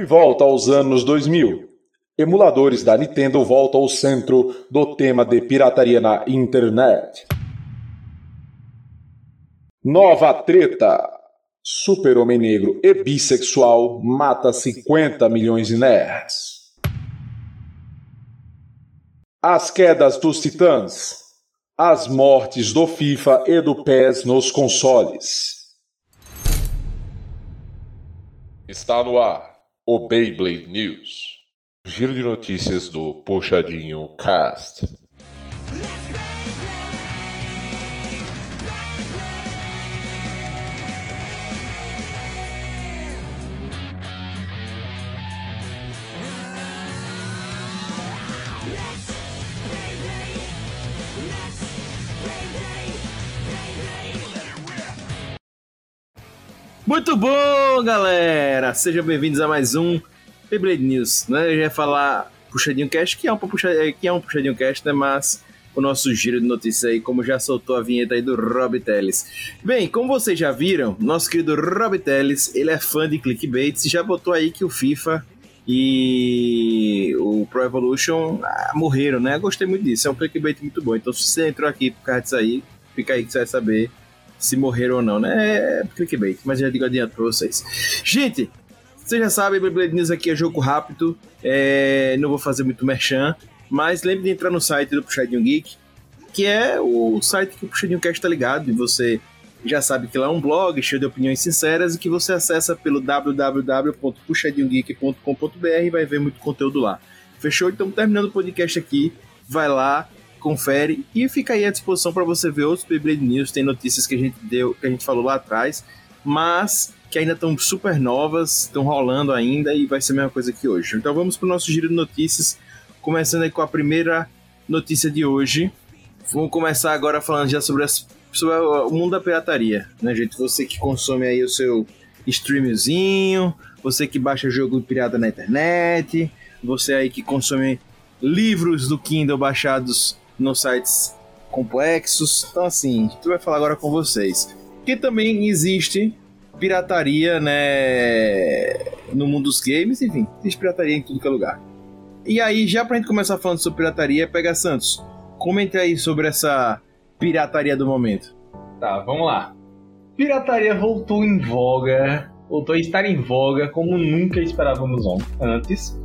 De volta aos anos 2000. Emuladores da Nintendo voltam ao centro do tema de pirataria na internet. Nova treta. Super-Homem Negro e bissexual mata 50 milhões de nerds. As quedas dos titãs. As mortes do FIFA e do PES nos consoles. Está no ar o Beyblade News. Giro de notícias do Puxadinho Cast. Muito bom, galera! Sejam bem-vindos a mais um Beyblade News. Né? Eu já ia falar Puxadinho Cast, que é um, puxa, que é um Puxadinho Cast, né? Mas o nosso giro de notícias aí, como já soltou a vinheta aí do Rob Teles. Bem, como vocês já viram, nosso querido Rob Teles, ele é fã de clickbaits e já botou aí que o FIFA e o Pro Evolution ah, morreram, né? Gostei muito disso, é um clickbait muito bom. Então se você entrou aqui por causa disso aí, fica aí que você vai saber se morreram ou não, né? É clickbait, mas já digo adianto pra vocês. Gente, vocês já sabem, Beyblade News aqui é jogo rápido, é... não vou fazer muito merchan, mas lembre de entrar no site do Puxadinho Geek, que é o site que o Puxadinho Cast tá ligado, e você já sabe que lá é um blog cheio de opiniões sinceras e que você acessa pelo www.puxadinhogeek.com.br e vai ver muito conteúdo lá. Fechou? Então, terminando o podcast aqui, vai lá, confere e fica aí à disposição para você ver outros Beyblade News. Tem notícias que a gente deu, que a gente falou lá atrás, mas que ainda estão super novas, estão rolando ainda e vai ser a mesma coisa que hoje. Então vamos para o nosso giro de notícias, começando aí com a primeira notícia de hoje. Vamos começar agora falando já sobre, as, sobre o mundo da pirataria, né, gente? Você que consome aí o seu streamzinho, você que baixa jogo pirata na internet, você aí que consome livros do Kindle baixados nos sites complexos. Então, assim, gente vai falar agora com vocês. Que também existe pirataria, né? No mundo dos games, enfim, existe pirataria em tudo que é lugar. E aí, já pra gente começar falando sobre pirataria, pega Santos, comente aí sobre essa pirataria do momento. Tá, vamos lá. Pirataria voltou em voga, voltou a estar em voga como nunca esperávamos antes,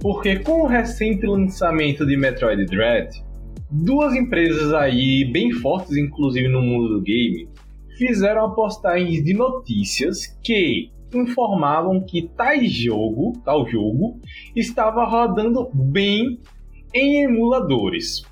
porque com o recente lançamento de Metroid Dread, Duas empresas aí bem fortes, inclusive no mundo do game, fizeram postagens de notícias que informavam que tal jogo, tal jogo, estava rodando bem em emuladores.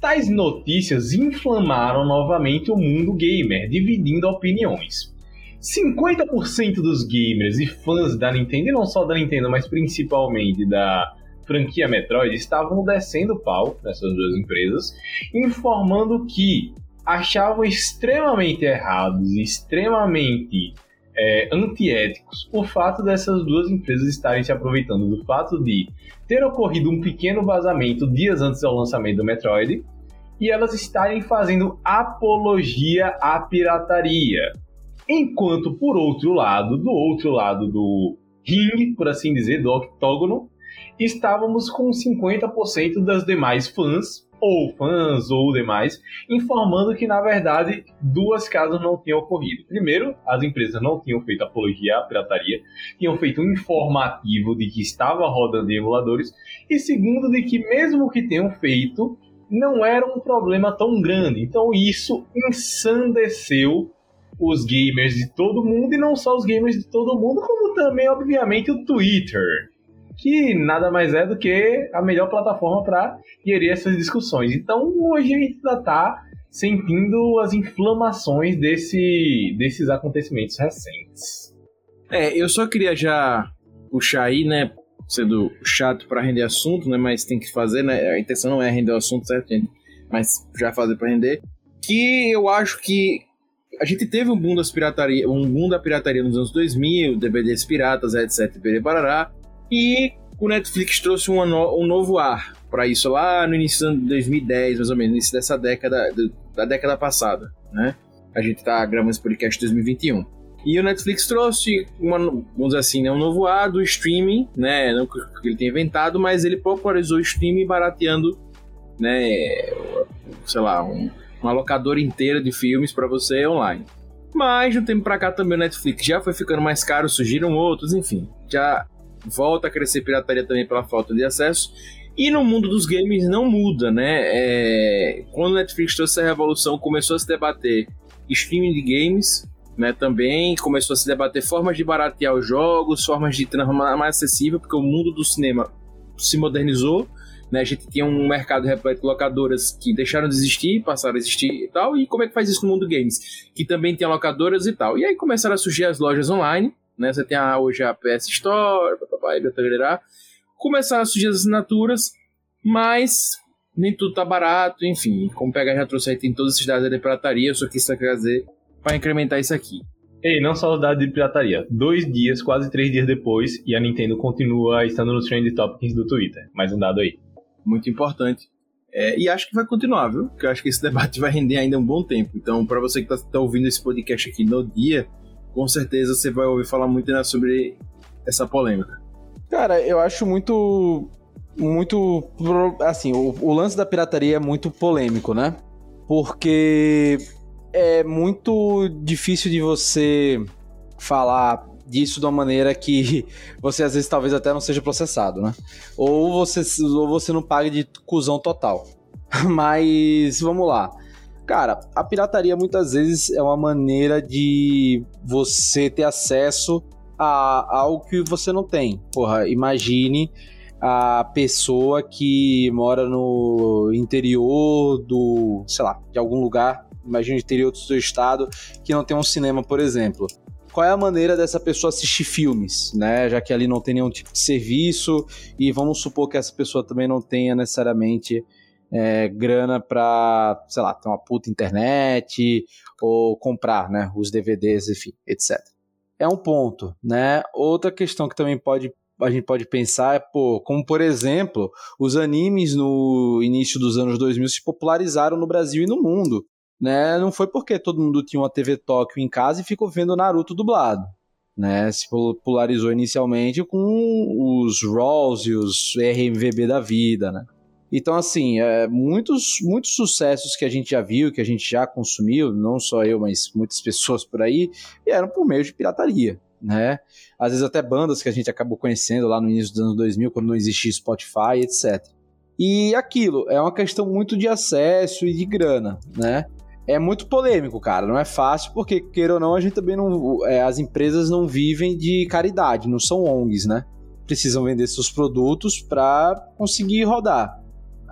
Tais notícias inflamaram novamente o mundo gamer, dividindo opiniões. 50% dos gamers e fãs da Nintendo, e não só da Nintendo, mas principalmente da franquia Metroid estavam descendo pau nessas duas empresas, informando que achavam extremamente errados e extremamente é, antiéticos o fato dessas duas empresas estarem se aproveitando do fato de ter ocorrido um pequeno vazamento dias antes do lançamento do Metroid e elas estarem fazendo apologia à pirataria. Enquanto, por outro lado, do outro lado do ringue, por assim dizer, do octógono, estávamos com 50% das demais fãs, ou fãs ou demais, informando que na verdade duas casos não tinham ocorrido. Primeiro, as empresas não tinham feito apologia à pirataria, tinham feito um informativo de que estava rodando em emuladores, e segundo, de que mesmo que tenham feito, não era um problema tão grande. Então isso ensandeceu os gamers de todo mundo, e não só os gamers de todo mundo, como também, obviamente, o Twitter que nada mais é do que a melhor plataforma para gerir essas discussões. Então, hoje a gente ainda está sentindo as inflamações desse, desses acontecimentos recentes. É, eu só queria já puxar aí, né, sendo chato para render assunto, né, mas tem que fazer, né, a intenção não é render o assunto, certo, gente? Mas já fazer para render, que eu acho que a gente teve um boom das pirataria, um boom da pirataria nos anos 2000, DVDs piratas, etc, barará, e o Netflix trouxe um, novo ar para isso lá no início de 2010, mais ou menos, no início dessa década, da década passada, né? A gente tá gravando esse podcast em 2021. E o Netflix trouxe, uma, vamos dizer assim, né, um novo ar do streaming, né? Não que ele tenha inventado, mas ele popularizou o streaming barateando, né? Sei lá, um, uma locadora inteira de filmes para você online. Mas de um tempo pra cá também o Netflix já foi ficando mais caro, surgiram outros, enfim. Já volta a crescer pirataria também pela falta de acesso. E no mundo dos games não muda, né? É... Quando o Netflix trouxe essa revolução, começou a se debater streaming de games, né, também começou a se debater formas de baratear os jogos, formas de transformar mais acessível, porque o mundo do cinema se modernizou, né, a gente tinha um mercado repleto de locadoras que deixaram de existir, passaram a existir e tal, e como é que faz isso no mundo games? Que também tem locadoras e tal. E aí começaram a surgir as lojas online, né, você tem a, hoje a PS Store, papai, começaram a surgir as assinaturas, mas nem tudo tá barato, enfim, como pega já trouxe aí, tem todos esses dados de pirataria, eu só quis trazer para incrementar isso aqui. Ei, não só os dados de pirataria. Dois dias, quase três dias depois, e a Nintendo continua estando nos Trend Topics do Twitter. Mais um dado aí. Muito importante. É, e acho que vai continuar, viu? Porque eu acho que esse debate vai render ainda um bom tempo. Então, para você que está tá ouvindo esse podcast aqui no dia, com certeza você vai ouvir falar muito né, sobre essa polêmica. Cara, eu acho muito. Muito. Assim, o, o lance da pirataria é muito polêmico, né? Porque é muito difícil de você falar disso de uma maneira que você às vezes talvez até não seja processado, né? Ou você, ou você não pague de cuzão total. Mas vamos lá. Cara, a pirataria muitas vezes é uma maneira de você ter acesso a algo que você não tem. Porra, imagine a pessoa que mora no interior do, sei lá, de algum lugar imagina interior do seu estado que não tem um cinema, por exemplo. Qual é a maneira dessa pessoa assistir filmes, né? Já que ali não tem nenhum tipo de serviço e vamos supor que essa pessoa também não tenha necessariamente é, grana para, sei lá, ter uma puta internet ou comprar, né? Os DVDs, enfim, etc. É um ponto, né? Outra questão que também pode a gente pode pensar é, pô, como por exemplo, os animes no início dos anos 2000 se popularizaram no Brasil e no mundo né? Não foi porque todo mundo tinha uma TV Tóquio em casa e ficou vendo Naruto dublado. Né, se popularizou inicialmente com os Rolls e os RMVB da vida, né? Então, assim, é, muitos, muitos sucessos que a gente já viu, que a gente já consumiu, não só eu, mas muitas pessoas por aí, eram por meio de pirataria, né? Às vezes até bandas que a gente acabou conhecendo lá no início dos anos 2000, quando não existia Spotify, etc. E aquilo, é uma questão muito de acesso e de grana, né? é muito polêmico, cara. Não é fácil, porque, queira ou não, a gente também não. É, as empresas não vivem de caridade, não são ONGs, né? Precisam vender seus produtos para conseguir rodar.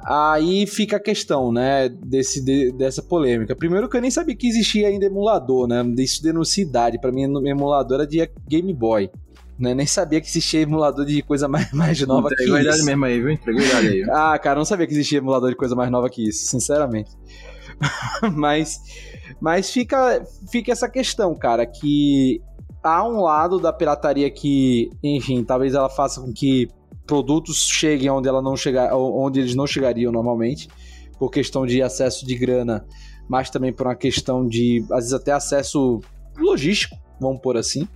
Aí fica a questão, né, desse, de, dessa polêmica. Primeiro que eu nem sabia que existia ainda emulador, né? Isso denuncia idade. Pra mim, emulador era de Game Boy. Né? Nem sabia que existia emulador de coisa mais, mais nova Entregou que isso. idade mesmo aí, viu? Entregou idade aí. ah, cara, não sabia que existia emulador de coisa mais nova que isso, sinceramente. mas mas fica, fica essa questão, cara, que há um lado da pirataria que, enfim, talvez ela faça com que produtos cheguem onde ela não chegar, onde eles não chegariam normalmente, por questão de acesso de grana, mas também por uma questão de, às vezes até acesso logístico, vamos por assim.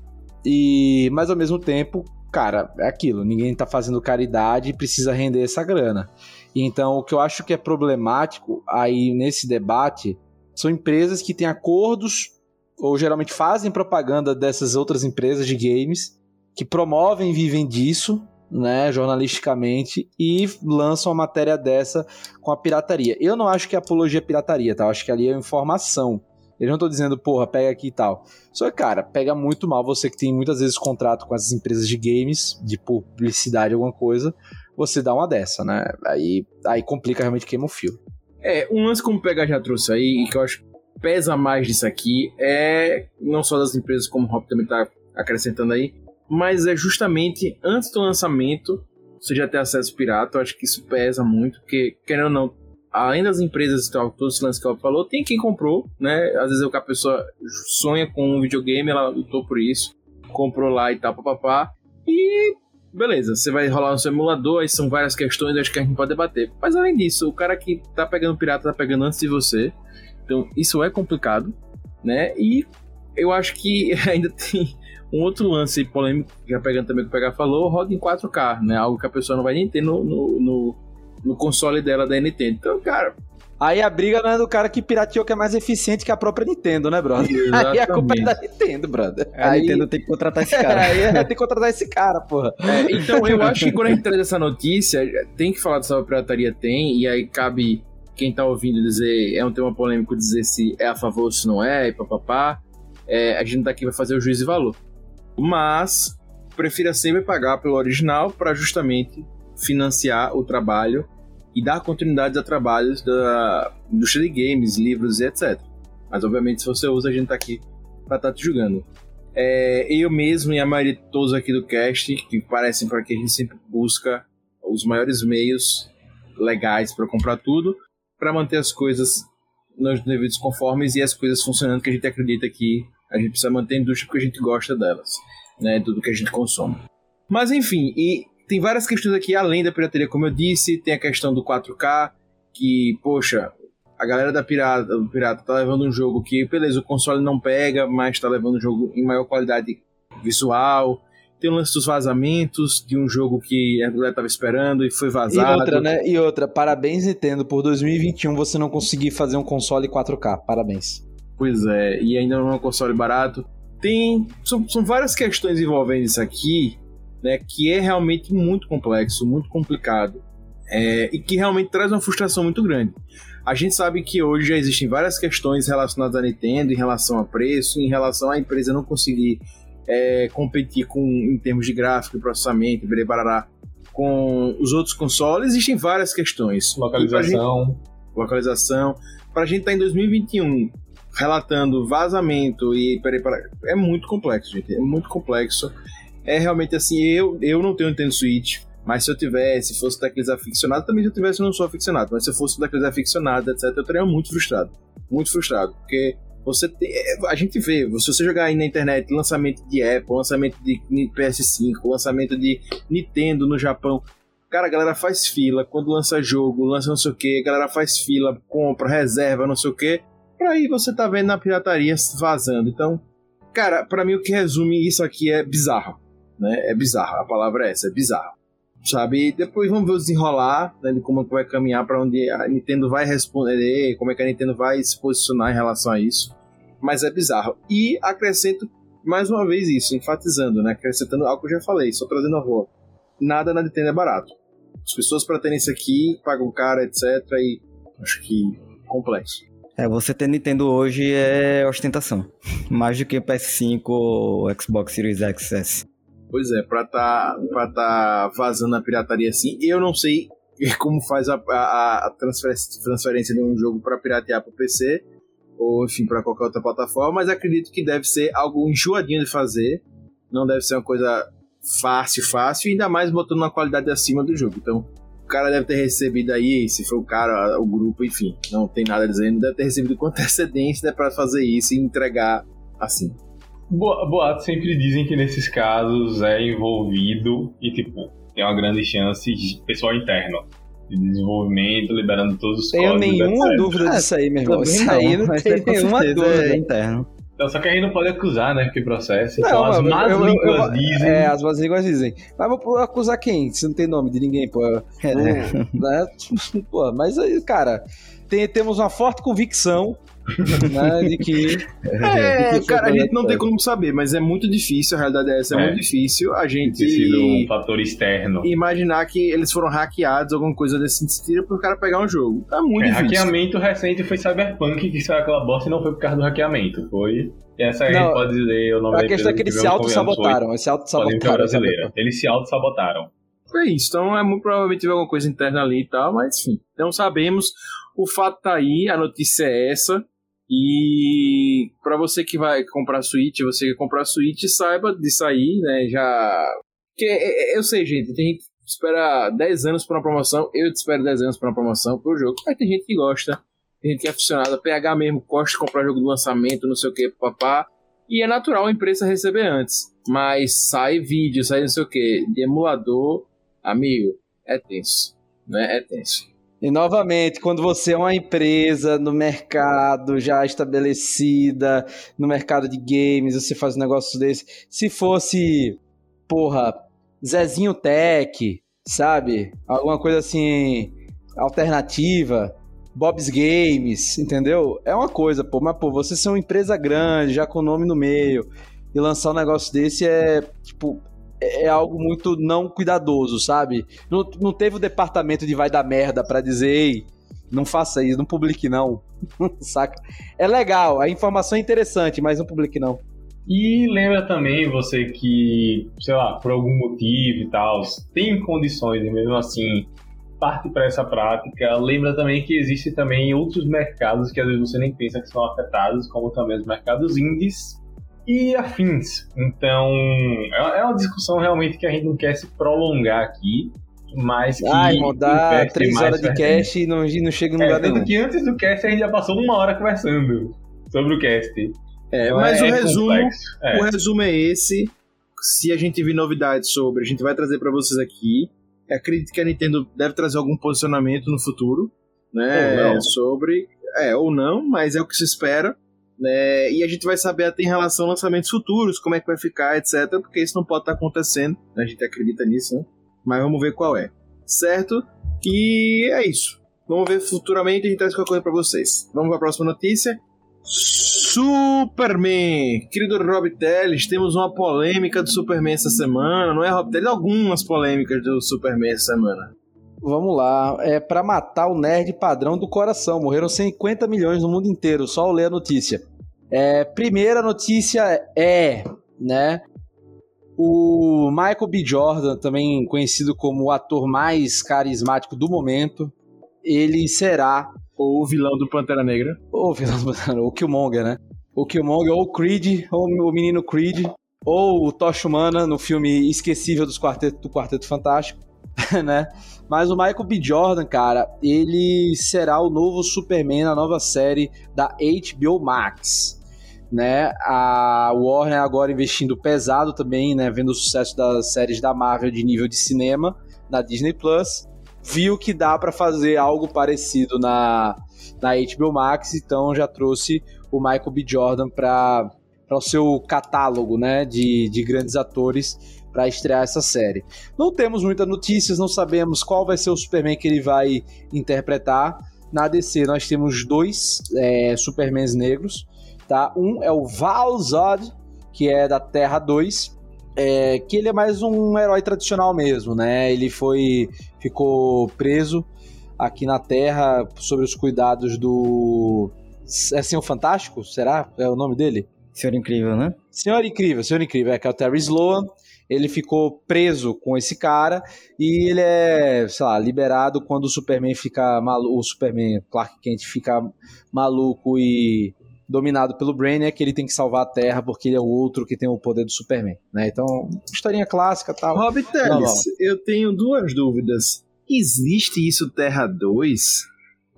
E, mas ao mesmo tempo, cara, é aquilo, ninguém tá fazendo caridade e precisa render essa grana. Então, o que eu acho que é problemático aí nesse debate são empresas que têm acordos ou geralmente fazem propaganda dessas outras empresas de games que promovem e vivem disso, né, jornalisticamente e lançam uma matéria dessa com a pirataria. Eu não acho que é apologia à pirataria, tá? Eu acho que ali é informação. Eu não tô dizendo, porra, pega aqui e tal. Só que, cara, pega muito mal você que tem muitas vezes contrato com essas empresas de games, de publicidade, alguma coisa, você dá uma dessa, né? Aí, aí complica realmente queima o fio. É, um lance como o PH já trouxe aí, e que eu acho que pesa mais disso aqui, é não só das empresas, como o Hop também tá acrescentando aí, mas é justamente antes do lançamento, você já ter acesso pirata, eu acho que isso pesa muito, porque, querendo ou não, além das empresas e tal, todos os lances que o falou, tem quem comprou, né? Às vezes é a pessoa sonha com um videogame, ela lutou por isso, comprou lá e tal, papapá, e beleza, você vai rolar no seu emulador, aí são várias questões, acho que a gente pode debater. Mas além disso, o cara que tá pegando pirata tá pegando antes de você. Então, isso é complicado, né? E eu acho que ainda tem um outro lance polêmico, já pegando também o que o PH falou, roda em 4K, né? Algo que a pessoa não vai nem ter no, no, no, no console dela da Nintendo. Então, cara, Aí a briga não é do cara que pirateou que é mais eficiente que a própria Nintendo, né, brother? Aí a culpa é da Nintendo, brother. A Aí, Nintendo tem que contratar esse cara. aí é, tem que contratar esse cara, porra. É, então, eu acho que quando a gente traz essa notícia, tem que falar dessa pirataria, tem, e aí cabe quem tá ouvindo dizer, é um tema polêmico dizer se é a favor ou se não é, e papapá. É, a gente daqui vai fazer o juízo de valor. Mas, prefira sempre pagar pelo original para justamente financiar o trabalho e dar continuidade a trabalhos da indústria de games, livros e etc. Mas, obviamente, se você usa, a gente tá aqui pra estar tá te julgando. É, eu mesmo e a maioria de todos aqui do cast, que parecem para que a gente sempre busca os maiores meios legais para comprar tudo, para manter as coisas nos devidos conformes e as coisas funcionando que a gente acredita que a gente precisa manter a indústria porque a gente gosta delas, né, tudo que a gente consome. Mas enfim, e tem várias questões aqui além da pirataria, como eu disse, tem a questão do 4K, que, poxa, a galera da pirata, do pirata tá levando um jogo que, beleza, o console não pega, mas tá levando um jogo em maior qualidade visual. Tem o lance dos vazamentos de um jogo que a galera tava esperando e foi vazado. E outra, né? E outra, parabéns Nintendo, por 2021 você não conseguir fazer um console 4K, parabéns. Pois é, e ainda não é um console barato. Tem. São, são várias questões envolvendo isso aqui, né? Que é realmente muito complexo, muito complicado. É, e que realmente traz uma frustração muito grande. A gente sabe que hoje já existem várias questões relacionadas à Nintendo em relação a preço, em relação à empresa não conseguir é, competir com, em termos de gráfico, processamento, barará, com os outros consoles. Existem várias questões. Localização. Gente, localização. Para a gente estar tá em 2021 relatando vazamento e. Peraí, peraí, é muito complexo, gente. É muito complexo. É realmente assim, eu, eu não tenho Nintendo Switch, mas se eu tivesse, se fosse daqueles aficionados, também se eu tivesse, eu não sou aficionado, mas se eu fosse daqueles aficionados, etc., eu estaria muito frustrado. Muito frustrado, porque você tem, a gente vê, se você jogar aí na internet lançamento de Apple, lançamento de PS5, lançamento de Nintendo no Japão, cara, a galera faz fila quando lança jogo, lança não sei o que, a galera faz fila, compra, reserva, não sei o que, pra aí você tá vendo na pirataria vazando. Então, cara, para mim o que resume isso aqui é bizarro, né? É bizarro, a palavra é essa, é bizarro. Sabe? E depois vamos ver o desenrolar, né, de como vai caminhar para onde a Nintendo vai responder, como é que a Nintendo vai se posicionar em relação a isso. Mas é bizarro. E acrescento mais uma vez isso, enfatizando, né? Acrescentando algo que eu já falei, só trazendo a rua. Nada na Nintendo é barato. As pessoas para terem isso aqui pagam caro, etc. E acho que complexo. É, você ter Nintendo hoje é ostentação. Mais do que PS5 ou Xbox Series XS. Pois é, pra tá, pra tá vazando a pirataria assim, eu não sei como faz a, a, a transferência, de um jogo para piratear pro PC, ou enfim, para qualquer outra plataforma, mas acredito que deve ser algo enjoadinho de fazer, não deve ser uma coisa fácil, fácil, ainda mais botando uma qualidade acima do jogo. Então, cara deve ter recebido aí, se for o cara, o grupo, enfim, não tem nada dizendo, deve ter recebido com antecedência né, para fazer isso e entregar assim. Boatos sempre dizem que nesses casos é envolvido e, tipo, tem uma grande chance de pessoal interno de desenvolvimento, liberando todos os Tenho códigos. nenhuma etc. dúvida disso aí, meu irmão. Isso aí não tem é nenhuma dúvida. É interno. Então, só que a gente não pode acusar, né? Porque processo. Então, Não, as eu- más eu- eu- línguas eu- dizem. É, as más línguas dizem. Mas vou acusar quem? Se não tem nome de ninguém, pô. É. né? Pô, mas aí, cara, tem- temos uma forte convicção né, de que. É, de que foi cara, a gente não tem como saber, mas é muito difícil, a realidade é essa, é, É. muito difícil a Tem sido um gente fator externo. imaginar que eles foram hackeados, alguma coisa desse sentido, pro cara pegar um jogo. É muito É, difícil. hackeamento recente foi Cyberpunk, que saiu aquela bosta e não foi por causa do hackeamento. Foi. Essa aí a Não, gente pode dizer o nome A questão é que eles se auto-sabotaram. Eles se foi auto-sabotaram. Eles se auto-sabotaram. É isso, então é muito provavelmente teve alguma coisa interna ali e tal, mas enfim. Não sabemos. O fato tá aí, a notícia é essa. E pra você que vai comprar Switch, você que comprar Switch, saiba disso aí, né? Já. Porque é- é- eu sei, gente, tem gente que espera 10 anos pra uma promoção. Eu espero 10 anos pra uma promoção pro jogo. Mas tem gente que gosta, tem gente que é aficionada. PH mesmo gosta de comprar jogo do lançamento, não sei o que, papá. E é natural a empresa receber antes. Mas sai vídeo, sai não sei o que, de emulador, amigo, é tenso. Né? É tenso. E novamente, quando você é uma empresa no mercado já estabelecida, no mercado de games, você faz um negócio desse. Se fosse, porra, Zezinho Tech, sabe? Alguma coisa assim, alternativa, Bob's Games, entendeu? É uma coisa, pô, mas pô, você ser uma empresa grande, já com nome no meio, e lançar um negócio desse é, tipo, é, é algo muito não cuidadoso, sabe? Não, não teve o departamento de vai dar merda para dizer, ei, não faça isso, não publique não. Saca? É legal, a informação é interessante, mas não publique não. E lembra também você que, sei lá, por algum motivo e tal, tem condições e mesmo assim parte para essa prática. Lembra também que existe também outros mercados que às vezes você nem pensa que são afetados, como também os mercados indies e afins. Então, é, é uma discussão realmente que a gente não quer se prolongar aqui, mas que. Ai, dá três horas de cast e não, não chega no é, lugar nenhum. que antes do cast a gente já passou uma hora conversando sobre o cast. É, então mas é o resumo, é. o resumo é esse. Se a gente vir novidades sobre, a gente vai trazer para vocês aqui. Acredito que a Nintendo deve trazer algum posicionamento no futuro, né? Sobre, é ou não, mas é o que se espera. Né? E a gente vai saber até em relação a lançamentos futuros, como é que vai ficar, etc. Porque isso não pode estar tá acontecendo. A gente acredita nisso, né? Mas vamos ver qual é. Certo? E é isso. Vamos ver futuramente, a gente traz qualquer coisa pra vocês. Vamos para a próxima notícia. Superman! Querido Rob Teles, temos uma polêmica do Superman essa semana, não é, Rob Teles? Algumas polêmicas do Superman essa semana. Vamos lá, é para matar o nerd padrão do coração. Morreram 50 milhões no mundo inteiro, só ler a notícia. É, primeira notícia é, né? O Michael B. Jordan, também conhecido como o ator mais carismático do momento, ele será o vilão do Pantera Negra. Ou o vilão do Pantera Negra, o Killmonger, né? O Killmonger, ou o Creed, ou o menino Creed, ou o Tocha Humana no filme esquecível dos quarteto, do Quarteto Fantástico, né? Mas o Michael B. Jordan, cara, ele será o novo Superman na nova série da HBO Max. Né? A Warner agora investindo pesado também, né? Vendo o sucesso das séries da Marvel de nível de cinema na Disney Plus viu que dá para fazer algo parecido na, na HBO Max, então já trouxe o Michael B. Jordan para o seu catálogo né, de, de grandes atores para estrear essa série. Não temos muitas notícias, não sabemos qual vai ser o Superman que ele vai interpretar. Na DC nós temos dois é, Supermans negros. Tá? Um é o Val Zod, que é da Terra 2, é, que ele é mais um herói tradicional mesmo, né? Ele foi ficou preso aqui na Terra sob os cuidados do é Senhor Fantástico, será? É o nome dele? Senhor Incrível, né? Senhor Incrível, Senhor Incrível, é que é o Terry Sloan. Ele ficou preso com esse cara e ele é, sei lá, liberado quando o Superman fica maluco, o Superman Clark Kent fica maluco e dominado pelo Brainiac, que ele tem que salvar a Terra porque ele é o outro que tem o poder do Superman, né? Então, historinha clássica tal. Rob Teles, eu tenho duas dúvidas. Existe isso Terra 2?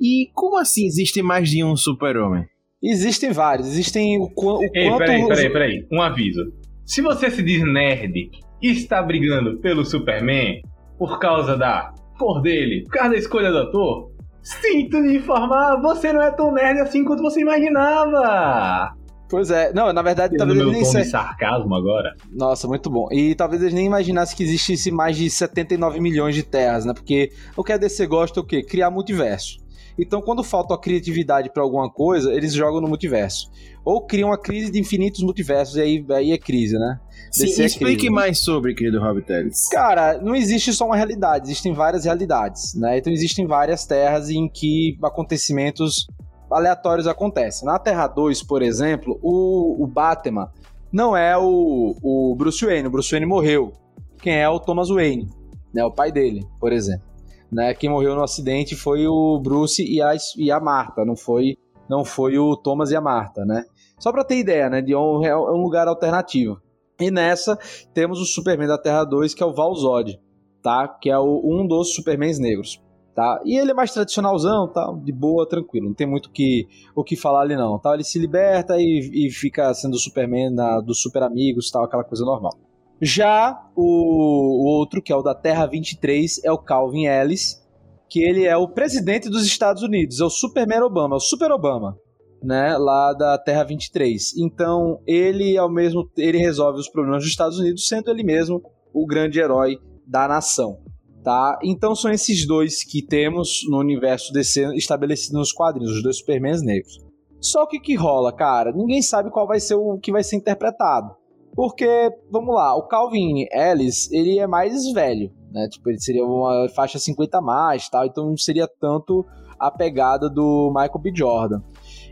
E como assim existe mais de um super-homem? Existem vários, existem o, o Ei, quanto... Peraí, peraí, peraí, um aviso. Se você se diz nerd e está brigando pelo Superman por causa da cor dele, por causa da escolha do ator, Sinto lhe informar, você não é tão nerd assim quanto você imaginava. Pois é, não, na verdade, talvez ele nem se... sarcasmo agora. Nossa, muito bom. E talvez eles nem imaginassem que existisse mais de 79 milhões de terras, né? Porque o que a DC gosta é o quê? Criar multiverso. Então, quando falta a criatividade para alguma coisa, eles jogam no multiverso. Ou criam uma crise de infinitos multiversos, e aí, aí é crise, né? Sim, é explique crise. mais sobre, querido Rob Teles. Cara, não existe só uma realidade, existem várias realidades, né? Então existem várias terras em que acontecimentos aleatórios acontecem. Na Terra 2, por exemplo, o, o Batman não é o, o Bruce Wayne, o Bruce Wayne morreu. Quem é o Thomas Wayne, né? O pai dele, por exemplo. Né? Quem morreu no acidente foi o Bruce e a, e a Marta, não foi, não foi o Thomas e a Marta, né? Só para ter ideia, né? De um, é um lugar alternativo. E nessa temos o Superman da Terra 2, que é o Valzod, tá? Que é o, um dos Supermans negros. Tá? E ele é mais tradicionalzão, tá? de boa, tranquilo, não tem muito que, o que falar ali não. Tá? Ele se liberta e, e fica sendo o Superman dos super amigos, tal, aquela coisa normal. Já o, o, outro, que é o da Terra 23, é o Calvin Ellis, que ele é o presidente dos Estados Unidos, é o Superman Obama, é o Super Obama, né, lá da Terra 23. Então, ele ao mesmo ele resolve os problemas dos Estados Unidos sendo ele mesmo o grande herói da nação, tá? Então são esses dois que temos no universo DC estabelecido nos quadrinhos, os dois Supermans negros. Só que que rola, cara? Ninguém sabe qual vai ser o que vai ser interpretado. Porque, vamos lá, o Calvin Ellis, ele é mais velho, né? Tipo, ele seria uma faixa 50 a mais, tal, então não seria tanto a pegada do Michael B. Jordan.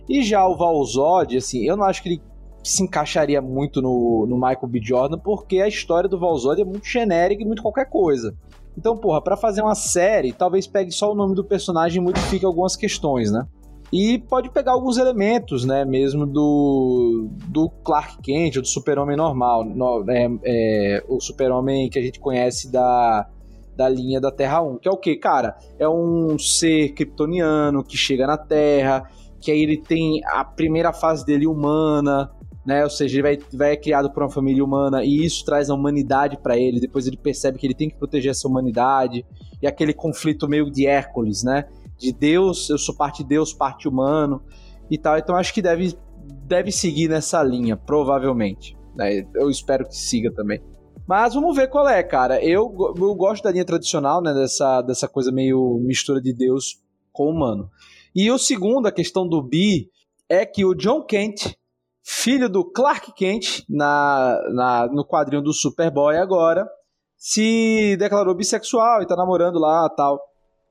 E já o Valzod, assim, eu não acho que ele se encaixaria muito no, no Michael B. Jordan, porque a história do Valzod é muito genérica e muito qualquer coisa. Então, porra, para fazer uma série, talvez pegue só o nome do personagem e modifique algumas questões, né? E pode pegar alguns elementos, né, mesmo do, do Clark Kent, ou do super-homem normal, no, é, é, o super-homem que a gente conhece da, da linha da Terra 1, que é o que, cara? É um ser kryptoniano que chega na Terra, que aí ele tem a primeira fase dele humana, né? Ou seja, ele vai, vai é criado por uma família humana e isso traz a humanidade para ele. Depois ele percebe que ele tem que proteger essa humanidade e aquele conflito meio de Hércules, né? De Deus, eu sou parte de Deus, parte humano e tal. Então acho que deve, deve seguir nessa linha, provavelmente. Né? Eu espero que siga também. Mas vamos ver qual é, cara. Eu, eu gosto da linha tradicional, né? Dessa, dessa coisa meio mistura de Deus com humano. E o segundo, a questão do bi, é que o John Kent, filho do Clark Kent, na, na, no quadrinho do Superboy agora, se declarou bissexual e tá namorando lá tal.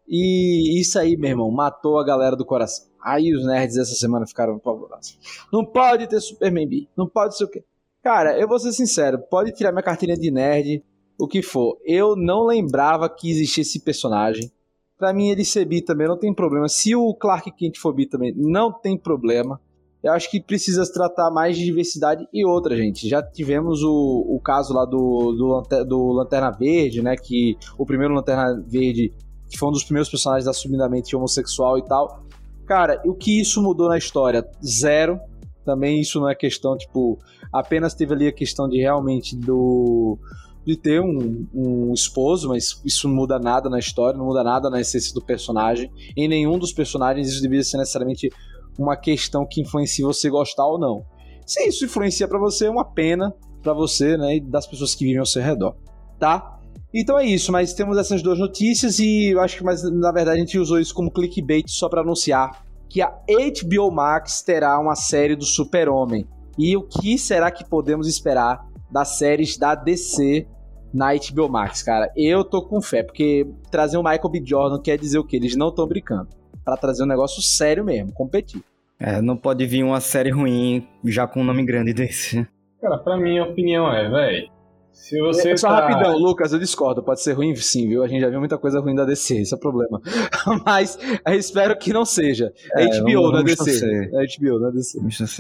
E isso aí, meu irmão, matou a galera do coração. Aí os nerds essa semana ficaram apavorados. Não pode ter Superman B, não pode ser o quê? Cara, eu vou ser sincero, pode tirar minha carteirinha de nerd, o que for. Eu não lembrava que existia esse personagem. Pra mim, ele ser bi também não tem problema. Se o Clark Kent for bi também, não tem problema. Eu acho que precisa tratar mais de diversidade e outra, gente. Já tivemos o, o caso lá do, do, do Lanterna Verde, né? Que o primeiro Lanterna Verde que foi um dos primeiros personagens assumidamente homossexual e tal. Cara, o que isso mudou na história? Zero. Também isso não é questão, tipo, apenas teve ali a questão de realmente do de ter um, um esposo, mas isso não muda nada na história, não muda nada na essência do personagem. Em nenhum dos personagens isso deveria ser necessariamente uma questão que influencia você gostar ou não. Se isso influencia para você, é uma pena para você, né, e das pessoas que vivem ao seu redor, tá? Então é isso, mas temos essas duas notícias e eu acho que mas, na verdade a gente usou isso como clickbait só para anunciar que a HBO Max terá uma série do Super-Homem. E o que será que podemos esperar das séries da DC na HBO Max, cara? Eu tô com fé, porque trazer o Michael B. Jordan quer dizer o quê? Eles não estão brincando. Para trazer um negócio sério mesmo, competir. É, não pode vir uma série ruim já com um nome grande desse. Cara, pra mim a opinião é, velho, se você. É, só tá... rapidão, Lucas, eu discordo. Pode ser ruim, sim, viu? A gente já viu muita coisa ruim da DC, esse é o problema. Mas eu espero que não seja. É, HBO na DC. É HBO na DC. Vamos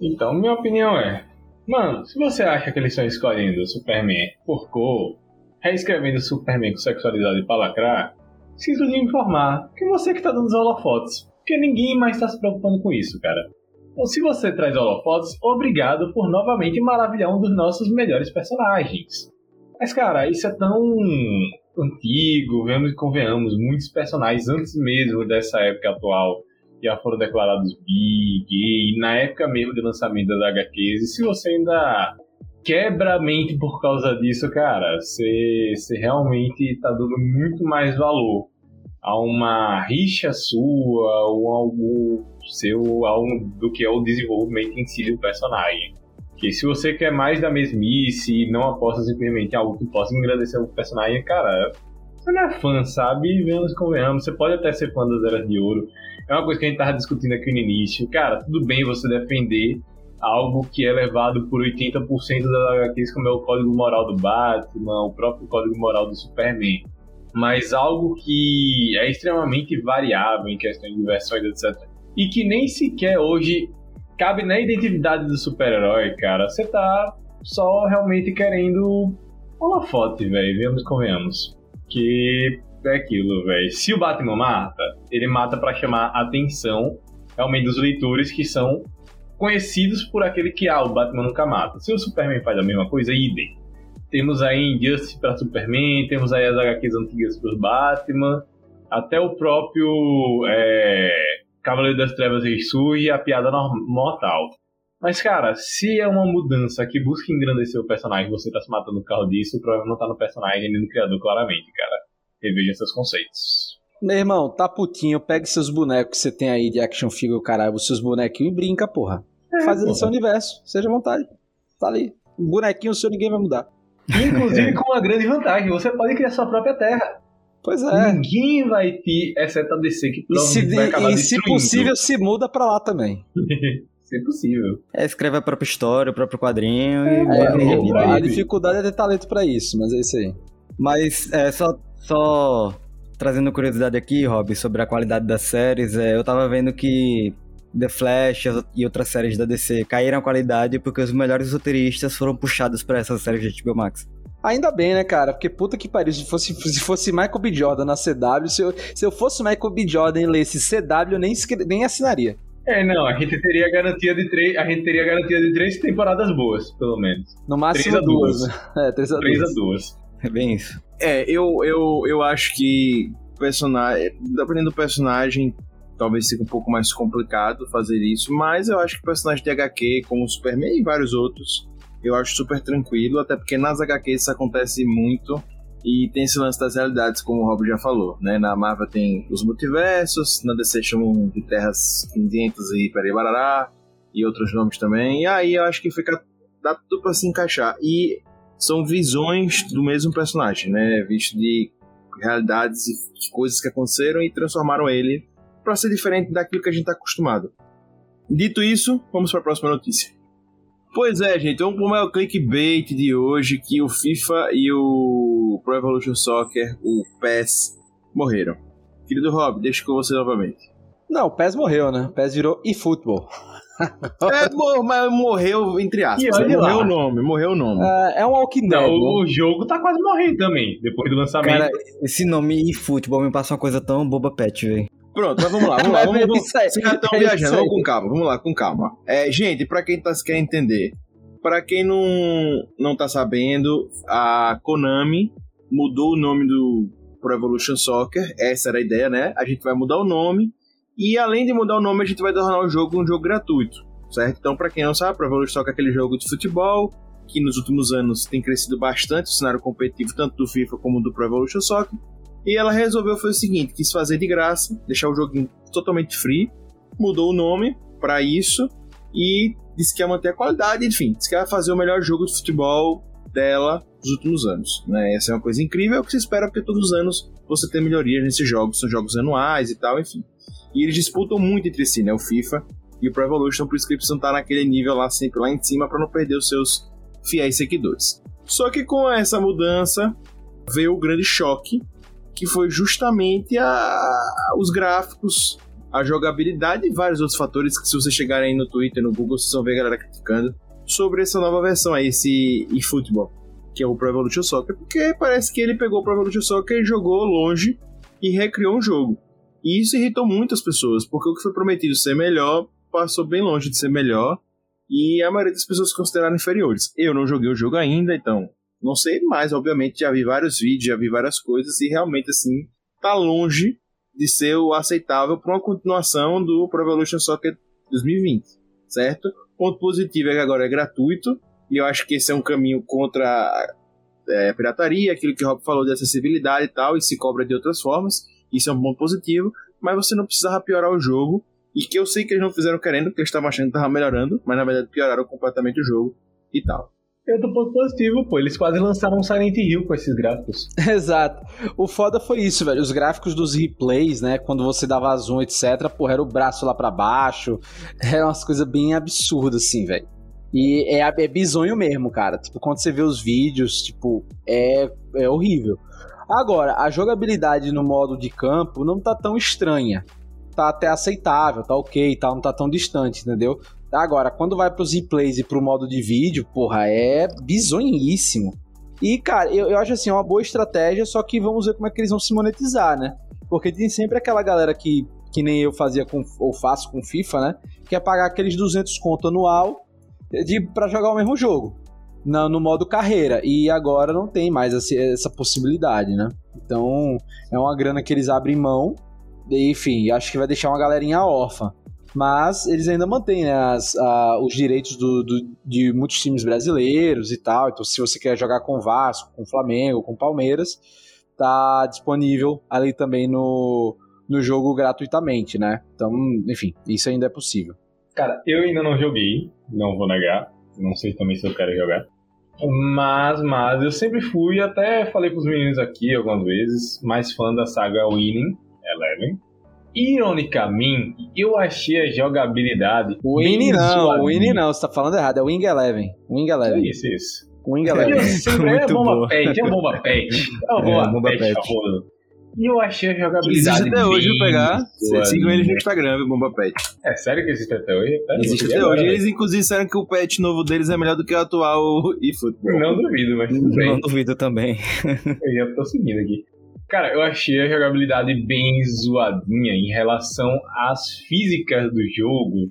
Então, minha opinião é. Mano, se você acha que eles estão escolhendo o Superman por cor, reescrevendo o Superman com sexualidade pra lacrar, sinto lhe informar que você que tá dando os holofotes. Porque ninguém mais tá se preocupando com isso, cara. Então, se você traz holofotes, obrigado por novamente maravilhar um dos nossos melhores personagens. Mas, cara, isso é tão antigo, vemos e convenhamos, muitos personagens antes mesmo dessa época atual já foram declarados bi, gay, na época mesmo de lançamento das HQs. E se você ainda quebra a mente por causa disso, cara, você, você realmente tá dando muito mais valor a uma rixa sua ou algo seu a um, do que é o desenvolvimento em si do personagem. Que se você quer mais da mesmice e não aposta simplesmente em algo que possa engrandecer o personagem, cara, você não é fã, sabe? Vemos convenhamos, você pode até ser fã das Eras de Ouro. É uma coisa que a gente tava discutindo aqui no início. Cara, tudo bem você defender algo que é levado por 80% das HQs, como é o código moral do Batman, o próprio código moral do Superman mas algo que é extremamente variável em questão de versões, etc. E que nem sequer hoje cabe na identidade do super-herói, cara. Você tá só realmente querendo uma foto, velho. Vemos convenhamos. Que é aquilo, velho. Se o Batman mata, ele mata para chamar a atenção realmente dos leitores que são conhecidos por aquele que, ah, o Batman nunca mata. Se o Superman faz a mesma coisa, idem. Temos aí Injustice para Superman, temos aí as HQs antigas para Batman. Até o próprio é, Cavaleiro das Trevas ressurge e a piada mortal. Mas, cara, se é uma mudança que busca engrandecer o personagem, você tá se matando por causa disso, o problema não tá no personagem nem no criador, claramente, cara. Reveja seus conceitos. Meu irmão, tá putinho, pegue seus bonecos que você tem aí de action figure, caralho, os seus bonequinhos e brinca, porra. É, Faz ele seu universo, seja à vontade. Tá ali. Bonequinho seu ninguém vai mudar. Inclusive com uma grande vantagem, você pode criar sua própria terra. Pois é. Ninguém vai ter, exceto a DC, que e se, vai acabar E se possível, se muda pra lá também. se possível. É, escreve a própria história, o próprio quadrinho é, e... É, a, a dificuldade é ter talento pra isso, mas é isso aí. Mas, é, só, só trazendo curiosidade aqui, Rob, sobre a qualidade das séries, é, eu tava vendo que The Flash e outras séries da DC caíram a qualidade porque os melhores roteiristas foram puxados para essas séries de HBO Max. Ainda bem, né, cara? Porque puta que pariu, se fosse, se fosse Michael B. Jordan na CW, se eu, se eu fosse Michael B. Jordan e lesse CW, eu nem, nem assinaria. É, não, a gente teria garantia de três, a gente teria garantia de três temporadas boas, pelo menos. No máximo três a duas. duas. Né? É, três a três duas. a duas. É bem isso. É, eu, eu, eu acho que personagem, dependendo do personagem, talvez seja um pouco mais complicado fazer isso, mas eu acho que o personagem de HQ, como o Superman e vários outros, eu acho super tranquilo, até porque nas HQs isso acontece muito e tem esse lance das realidades, como o Rob já falou, né? Na Marvel tem os multiversos, na DC chamam de Terras 500 e Peribarará e outros nomes também, e aí eu acho que fica dá tudo para se encaixar. E são visões do mesmo personagem, né? Visto de realidades e coisas que aconteceram e transformaram ele para ser diferente daquilo que a gente está acostumado. Dito isso, vamos para a próxima notícia. Pois é, gente, vamos para o maior clickbait de hoje, que o FIFA e o Pro Evolution Soccer, o PES, morreram. Querido Rob, deixo com você novamente. Não, o PES morreu, né? O PES virou eFootball. é, mas morreu, entre aspas. Morreu lá. o nome, morreu o nome. É, é um Walking Dead. Não, né? o jogo tá quase morrendo também, depois do lançamento. Cara, esse nome eFootball me passa uma coisa tão boba pet, velho. Pronto, mas vamos lá, vamos lá. Vamos, vamos, vocês já estão é viajando, vamos com calma, vamos lá, com calma. É, gente, pra quem tá, quer entender, pra quem não, não tá sabendo, a Konami mudou o nome do Pro Evolution Soccer, essa era a ideia, né? A gente vai mudar o nome, e além de mudar o nome, a gente vai tornar o jogo um jogo gratuito, certo? Então, pra quem não sabe, Pro Evolution Soccer é aquele jogo de futebol, que nos últimos anos tem crescido bastante o cenário competitivo, tanto do FIFA como do Pro Evolution Soccer. E ela resolveu foi o seguinte, quis fazer de graça, deixar o joguinho totalmente free, mudou o nome para isso e disse que ia manter a qualidade, enfim, disse que ia fazer o melhor jogo de futebol dela dos últimos anos. Né? Essa é uma coisa incrível, é o que se espera, porque todos os anos você tem melhorias nesses jogos, são jogos anuais e tal, enfim. E eles disputam muito entre si, né? O FIFA e o Pro Evolution, por que eles precisam estar naquele nível lá, sempre lá em cima, para não perder os seus fiéis seguidores. Só que com essa mudança veio o grande choque que foi justamente a, os gráficos, a jogabilidade e vários outros fatores que se você chegarem aí no Twitter, no Google, vocês vão ver a galera criticando sobre essa nova versão aí, esse eFootball, que é o Pro Evolution Soccer, porque parece que ele pegou o Pro Evolution Soccer e jogou longe e recriou um jogo. E isso irritou muitas pessoas, porque o que foi prometido ser melhor passou bem longe de ser melhor e a maioria das pessoas consideraram inferiores. Eu não joguei o jogo ainda, então não sei mais, obviamente, já vi vários vídeos, já vi várias coisas e realmente, assim, tá longe de ser o aceitável para uma continuação do Pro Evolution Soccer 2020, certo? Ponto positivo é que agora é gratuito e eu acho que esse é um caminho contra é, pirataria, aquilo que o Rob falou de acessibilidade e tal, e se cobra de outras formas. Isso é um ponto positivo, mas você não precisava piorar o jogo e que eu sei que eles não fizeram querendo, porque eles estavam achando que estava melhorando, mas na verdade pioraram completamente o jogo e tal. Eu tô ponto positivo, pô. Eles quase lançaram um Silent Hill com esses gráficos. Exato. O foda foi isso, velho. Os gráficos dos replays, né? Quando você dava zoom, etc., porra, era o braço lá para baixo. Eram umas coisas bem absurdas, assim, velho. E é, é bizonho mesmo, cara. Tipo, quando você vê os vídeos, tipo, é, é horrível. Agora, a jogabilidade no modo de campo não tá tão estranha. Tá até aceitável, tá ok, tá, não tá tão distante, entendeu? Agora, quando vai pros replays e pro modo de vídeo, porra, é bizonhíssimo. E, cara, eu, eu acho assim, é uma boa estratégia, só que vamos ver como é que eles vão se monetizar, né? Porque tem sempre aquela galera que, que nem eu fazia com, ou faço com FIFA, né? Que é pagar aqueles 200 conto anual de, pra jogar o mesmo jogo. no, no modo carreira. E agora não tem mais essa, essa possibilidade, né? Então é uma grana que eles abrem mão. E, enfim, acho que vai deixar uma galerinha órfã. Mas eles ainda mantêm né, as, a, os direitos do, do, de muitos times brasileiros e tal. Então, se você quer jogar com Vasco, com Flamengo, com Palmeiras, tá disponível ali também no, no jogo gratuitamente, né? Então, enfim, isso ainda é possível. Cara, eu ainda não joguei, não vou negar. Não sei também se eu quero jogar. Mas, mas eu sempre fui, até falei pros meninos aqui algumas vezes, mais fã da saga Winning Eleven. Ironicamente, eu achei a jogabilidade. Winning não, Winning não, você tá falando errado, é Wing Eleven. Wing Eleven. É isso, isso. Wing Eleven. Sempre é bomba pet, é bomba pet. É uma bomba, É, bomba pet, pet. E eu achei a jogabilidade. Existe até hoje, bem vou pegar. Sigam eles no Instagram, viu, Bomba Pet. É sério que existe até hoje? Pera, Existe até agora, hoje. Eles, inclusive, disseram que o pet novo deles é melhor do que o atual eFootball. Não duvido, mas tudo bem. Não duvido também. Eu já tô seguindo aqui. Cara, eu achei a jogabilidade bem zoadinha em relação às físicas do jogo.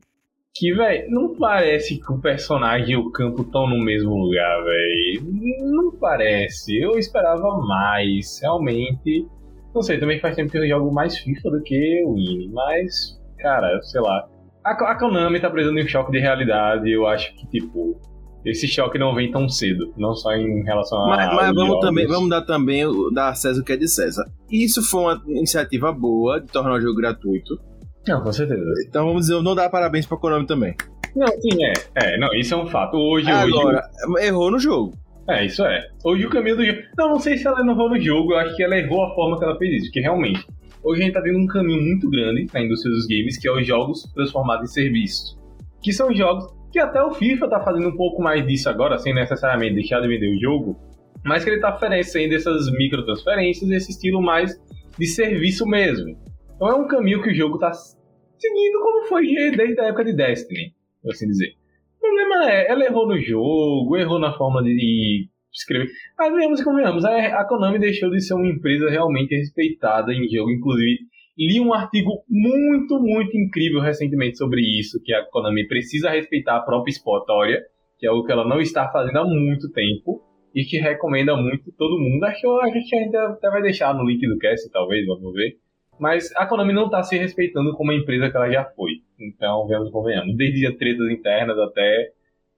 Que, velho, não parece que o personagem e o campo estão no mesmo lugar, velho. Não parece. Eu esperava mais. Realmente. Não sei, também faz tempo que eu jogo mais FIFA do que o Wii. Mas, cara, sei lá. A, a Konami tá precisando de um choque de realidade. Eu acho que, tipo. Esse choque não vem tão cedo. Não só em relação a. Mas, vamos, também, vamos dar também dar a César o que é de César. Isso foi uma iniciativa boa de tornar o jogo gratuito. Não, com certeza. Então vamos dizer, não dá parabéns pra Konami também. Não, sim, é. É, não, isso é um fato. Hoje, hoje. Agora, errou no jogo. É, isso é. Hoje o caminho do jogo. Não, não sei se ela errou no jogo, eu acho que ela errou a forma que ela fez isso, porque realmente. Hoje a gente tá tendo um caminho muito grande na indústria dos games, que é os jogos transformados em serviços. Que são jogos que até o FIFA tá fazendo um pouco mais disso agora, sem necessariamente deixar de vender o jogo, mas que ele tá oferecendo essas microtransferências, esse estilo mais de serviço mesmo. Então é um caminho que o jogo tá seguindo como foi desde a época de Destiny, por assim dizer. O problema é, ela errou no jogo, errou na forma de escrever. Mas venhamos e convenhamos, a Konami deixou de ser uma empresa realmente respeitada em jogo. Inclusive, li um artigo muito, muito incrível recentemente sobre isso, que a Konami precisa respeitar a própria exportória, que é algo que ela não está fazendo há muito tempo, e que recomenda muito todo mundo. Acho que a gente ainda até vai deixar no link do cast, talvez, vamos ver. Mas a Konami não está se respeitando como a empresa que ela já foi. Então, vemos convenhamos. Desde as tretas internas até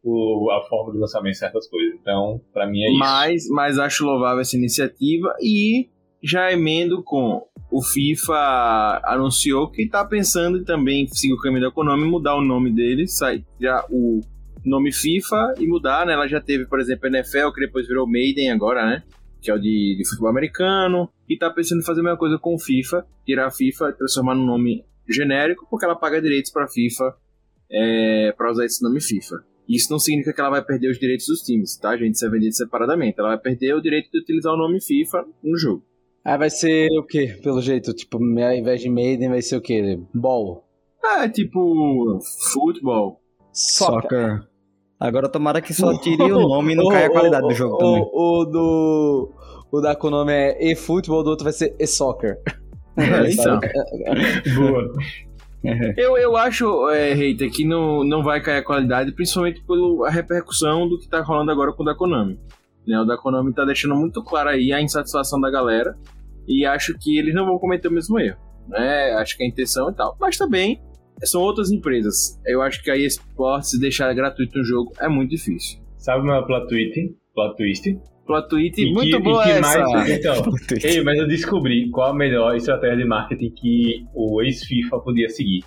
o- a forma de lançamento de certas coisas. Então, pra mim é isso. Mas, mas acho louvável essa iniciativa e já emendo com o FIFA anunciou que está pensando também seguir o caminho da Konami mudar o nome dele, sai já o nome FIFA e mudar, né? Ela já teve, por exemplo, a NFL, que depois virou Maiden agora, né? Que é o de, de futebol americano. E tá pensando em fazer a mesma coisa com o FIFA, tirar a FIFA e transformar num nome genérico, porque ela paga direitos pra FIFA é, para usar esse nome FIFA. Isso não significa que ela vai perder os direitos dos times, tá, gente? Isso é vendido separadamente. Ela vai perder o direito de utilizar o nome FIFA no jogo. Aí vai ser o quê, pelo jeito? Tipo, ao invés de Maiden vai ser o quê? Ball. É, tipo, futebol. Soccer. Agora tomara que só tire o nome e não caia a qualidade do jogo o, também. O, o do. O da Konami é e-futebol, do outro vai ser e-soccer. É, então. Boa. Eu, eu acho, é, Reiter, que não, não vai cair a qualidade, principalmente pela repercussão do que tá rolando agora com o da Konami. Né, o da Konami tá deixando muito claro aí a insatisfação da galera e acho que eles não vão cometer o mesmo erro. Né? Acho que a intenção e tal. Mas também são outras empresas. Eu acho que a eSports se deixar gratuito no jogo é muito difícil. Sabe o meu plot twist? Plot twist? Plot E muito que- boa que essa. mais- Então, ei, mas eu descobri qual a melhor estratégia de marketing que o ex-FIFA podia seguir.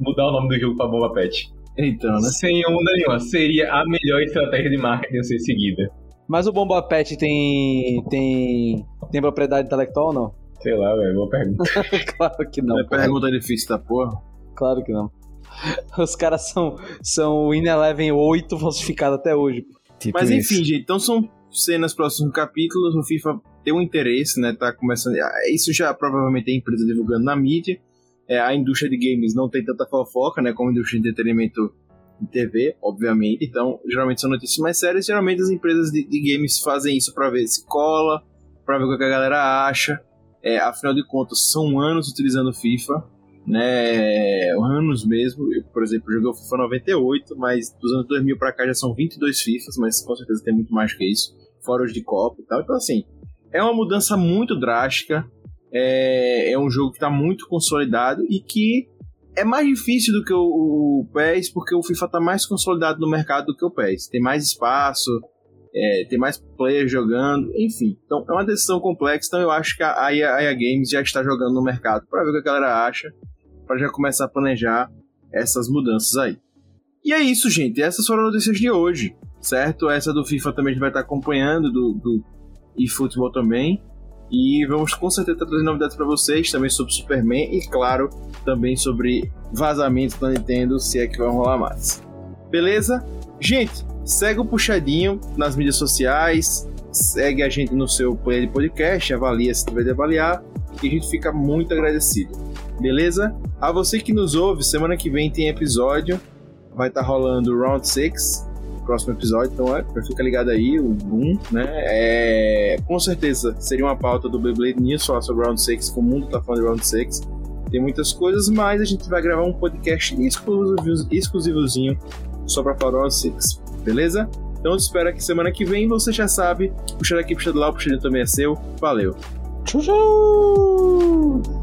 Mudar o nome do jogo pra Bomba Pet. Então, né? Sem onda nenhuma. Seria a melhor estratégia de marketing a ser seguida. Mas o Bomba Pet tem. tem. tem propriedade intelectual ou não? Sei lá, velho. Boa pergunta. claro que não. é pergunta difícil da porra. Claro que não. Os caras são, são o In Eleven 8 falsificado até hoje. Tipo Mas isso. enfim, gente, então são cenas próximos capítulos. O FIFA tem um interesse, né? Tá começando. ah, Isso já provavelmente é a empresa divulgando na mídia. É, a indústria de games não tem tanta fofoca, né? Como a indústria de entretenimento de TV, obviamente. Então, geralmente são notícias mais sérias. Geralmente as empresas de, de games fazem isso pra ver se cola, pra ver o que a galera acha. É, afinal de contas, são anos utilizando FIFA. né, anos mesmo. Eu, por exemplo, joguei o FIFA 98, mas dos anos 2000 para cá já são 22 FIFAs, mas com certeza tem muito mais que isso, fora os de Copa e tal. Então, assim, é uma mudança muito drástica. É, é um jogo que está muito consolidado e que é mais difícil do que o, o PES, porque o FIFA está mais consolidado no mercado do que o PES. Tem mais espaço, é, tem mais players jogando, enfim. Então é uma decisão complexa, então eu acho que a EA, a EA Games já está jogando no mercado para ver o que a galera acha, para já começar a planejar essas mudanças aí. E é isso, gente. Essas foram as notícias de hoje, certo? Essa do FIFA também a gente vai estar acompanhando, do, do eFootball também. E vamos com certeza trazer novidades para vocês também sobre Superman e, claro, também sobre vazamentos da Nintendo, se é que vai rolar mais. Beleza? Gente, segue o Puxadinho nas mídias sociais, segue a gente no seu player de podcast, avalia se tiver de avaliar, e a gente fica muito agradecido. Beleza? A você que nos ouve, semana que vem tem episódio, vai estar tá rolando Round 6, próximo episódio, então é, fica ligado aí, o boom, né? É, com certeza seria uma pauta do Beyblade News falar sobre Round 6, como o mundo tá falando de Round 6. Tem muitas coisas, mas a gente vai gravar um podcast exclusivo, exclusivozinho só pra falar Round 6, beleza? Então eu espero que semana que vem você já sabe, puxar aqui, puxar do lá, puxar também é seu. Valeu! Tchau, tchau!